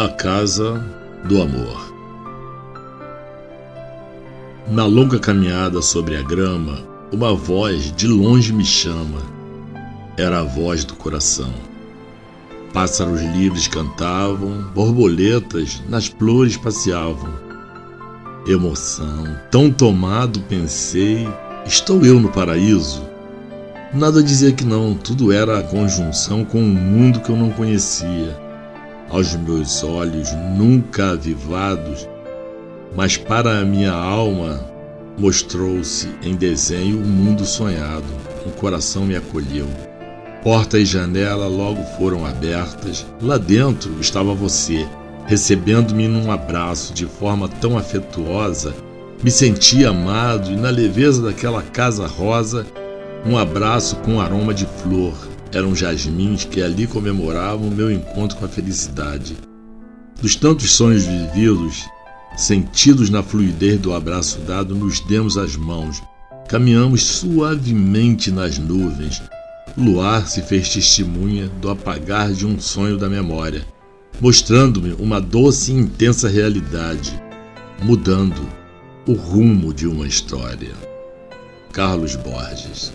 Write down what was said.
A Casa do Amor. Na longa caminhada sobre a grama, uma voz de longe me chama. Era a voz do coração. Pássaros livres cantavam, borboletas nas flores passeavam. Emoção, tão tomado pensei, estou eu no paraíso? Nada dizia que não, tudo era a conjunção com um mundo que eu não conhecia aos meus olhos nunca avivados, mas para a minha alma mostrou-se em desenho o um mundo sonhado. Um coração me acolheu. Porta e janela logo foram abertas. Lá dentro estava você, recebendo-me num abraço de forma tão afetuosa. Me senti amado e na leveza daquela casa rosa, um abraço com aroma de flor, eram jasmins que ali comemoravam o meu encontro com a felicidade. Dos tantos sonhos vividos, sentidos na fluidez do abraço dado, nos demos as mãos. Caminhamos suavemente nas nuvens. O luar se fez testemunha do apagar de um sonho da memória, mostrando-me uma doce e intensa realidade, mudando o rumo de uma história. Carlos Borges